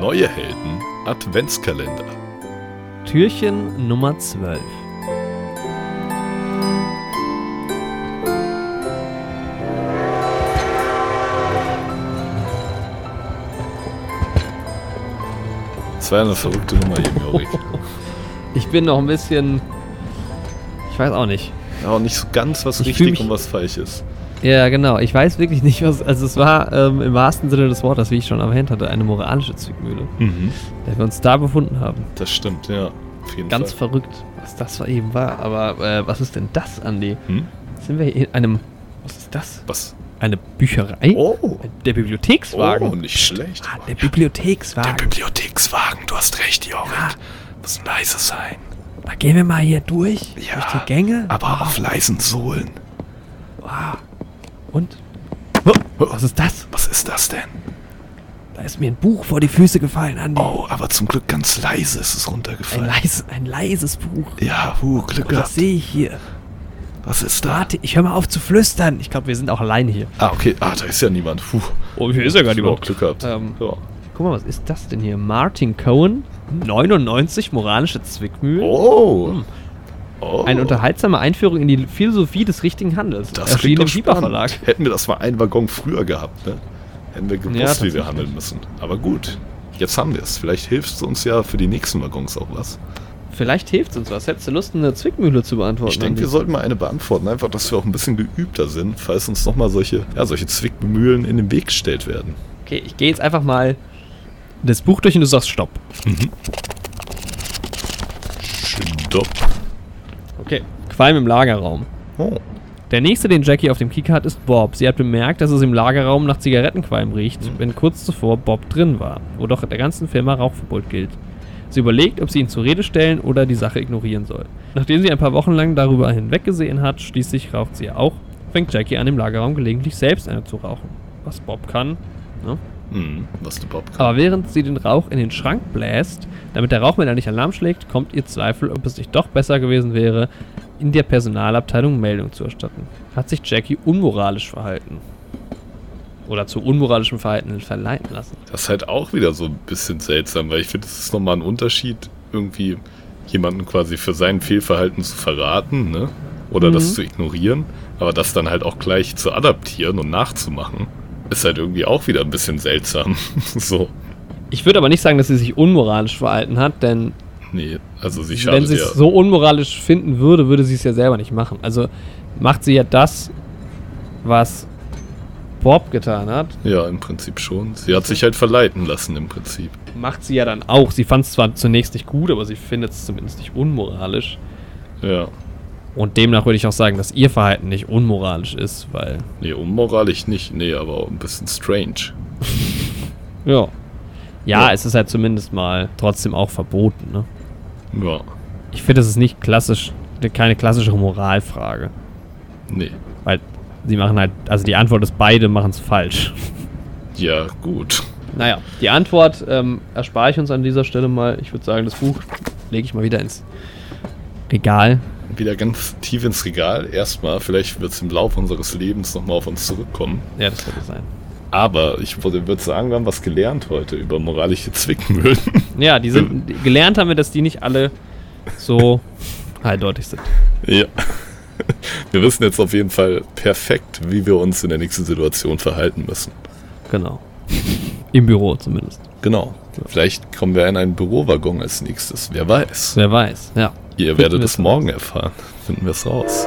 Neue Helden Adventskalender. Türchen Nummer 12. Das war eine verrückte Nummer Jorik. Ich bin noch ein bisschen. Ich weiß auch nicht. Ja, auch nicht so ganz was Ich richtig mich- und was falsch ist. Ja, genau. Ich weiß wirklich nicht, was. Also, es war ähm, im wahrsten Sinne des Wortes, wie ich schon erwähnt hatte, eine moralische Zwickmühle, Mhm. der wir uns da befunden haben. Das stimmt, ja. Auf jeden Ganz Fall. verrückt, was das eben war. Aber äh, was ist denn das, Andi? Hm? Sind wir in einem. Was ist das? Was? Eine Bücherei? Oh. Der Bibliothekswagen. Oh, nicht schlecht. Ah, der Bibliothekswagen. Bibliothekswagen, du hast recht, Jorik. Muss leise sein. Da gehen wir mal hier durch. Ja, Durch die Gänge. Aber auf leisen Sohlen. Und? Oh, was ist das? Was ist das denn? Da ist mir ein Buch vor die Füße gefallen, Andi. Oh, aber zum Glück ganz leise ist es Ein, runtergefallen. leis, ein leises Buch. Ja, huh, Glück Was gehabt. sehe ich hier? Was ist da? Warte, ich höre mal auf zu flüstern. Ich glaube, wir sind auch alleine hier. Ah, okay. Ah, da ist ja niemand. Puh. Oh, hier ist ja gar Oh, Glück gehabt. Ähm, ja. Guck mal, was ist das denn hier? Martin Cohen, 99 moralische Zwickmühlen. Oh. Hm. Oh. Eine unterhaltsame Einführung in die Philosophie des richtigen Handels. Das klingt im doch spannend. Verlag. Hätten wir das mal einen Waggon früher gehabt, ne? Hätten wir Ja, gewusst, wie wir handeln müssen. Aber gut, jetzt haben wir es. Vielleicht hilft es uns ja für die nächsten Waggons auch was. Vielleicht hilft es uns was. Hättest du Lust, eine Zwickmühle zu beantworten? Ich denke, wir sollten mal eine beantworten. Einfach, dass wir auch ein bisschen geübter sind, falls uns nochmal solche, ja, solche Zwickmühlen in den Weg gestellt werden. Okay, ich gehe jetzt einfach mal das Buch durch und du sagst Stopp. Stopp. Okay. Qualm im Lagerraum. Oh. Der nächste, den Jackie auf dem Kieker hat, ist Bob. Sie hat bemerkt, dass es im Lagerraum nach Zigarettenqualm riecht, wenn kurz zuvor Bob drin war, wo doch in der ganzen Firma Rauchverbot gilt. Sie überlegt, ob sie ihn zur Rede stellen oder die Sache ignorieren soll. Nachdem sie ein paar Wochen lang darüber hinweggesehen hat, schließlich raucht sie auch, fängt Jackie an, im Lagerraum gelegentlich selbst eine zu rauchen. Was Bob kann. Ne? Hm, was du Bob. Aber während sie den Rauch in den Schrank bläst, damit der Rauchmelder nicht Alarm schlägt, kommt ihr Zweifel, ob es nicht doch besser gewesen wäre, in der Personalabteilung Meldung zu erstatten. Hat sich Jackie unmoralisch verhalten? Oder zu unmoralischem Verhalten verleiten lassen? Das ist halt auch wieder so ein bisschen seltsam, weil ich finde, es ist nochmal ein Unterschied, irgendwie jemanden quasi für sein Fehlverhalten zu verraten, ne? Oder Mhm. das zu ignorieren, aber das dann halt auch gleich zu adaptieren und nachzumachen, ist halt irgendwie auch wieder ein bisschen seltsam. so. Ich würde aber nicht sagen, dass sie sich unmoralisch verhalten hat, denn Nee, also sie wenn schadet sie ja. es so unmoralisch finden würde, würde sie es ja selber nicht machen. Also macht sie ja das, was Bob getan hat, Ja, im Prinzip schon. Sie hat sich halt verleiten lassen im Prinzip. macht sie ja dann auch. Sie fand es zwar zunächst nicht gut, aber sie findet es zumindest nicht unmoralisch. Ja. Und demnach würde ich auch sagen, dass ihr Verhalten nicht unmoralisch ist, weil, Nee, unmoralisch nicht. Nee, aber auch ein bisschen strange. ja. Ja, Ja. es ist halt zumindest mal trotzdem auch verboten, ne? Ja. Ich finde, es ist nicht klassisch, keine klassische Moralfrage. Nee. Weil sie machen halt, also die Antwort ist, beide machen es falsch. Ja, gut. Naja, die Antwort ähm, erspare ich uns an dieser Stelle mal. Ich würde sagen, das Buch lege ich mal wieder ins Regal. Wieder ganz tief ins Regal. Erstmal, vielleicht wird es im Laufe unseres Lebens nochmal auf uns zurückkommen. Ja, das könnte sein. Aber ich würde würd sagen, wir haben was gelernt heute über moralische Zwickmühlen. Ja, die sind, gelernt haben wir, dass die nicht alle so eindeutig sind. ja. Wir wissen jetzt auf jeden Fall perfekt, wie wir uns in der nächsten Situation verhalten müssen. Genau. Im Büro zumindest. Genau. Vielleicht kommen wir in einen Bürowaggon als nächstes. Wer weiß. Wer weiß, ja. Ihr werdet es morgen erfahren. Finden wir es raus.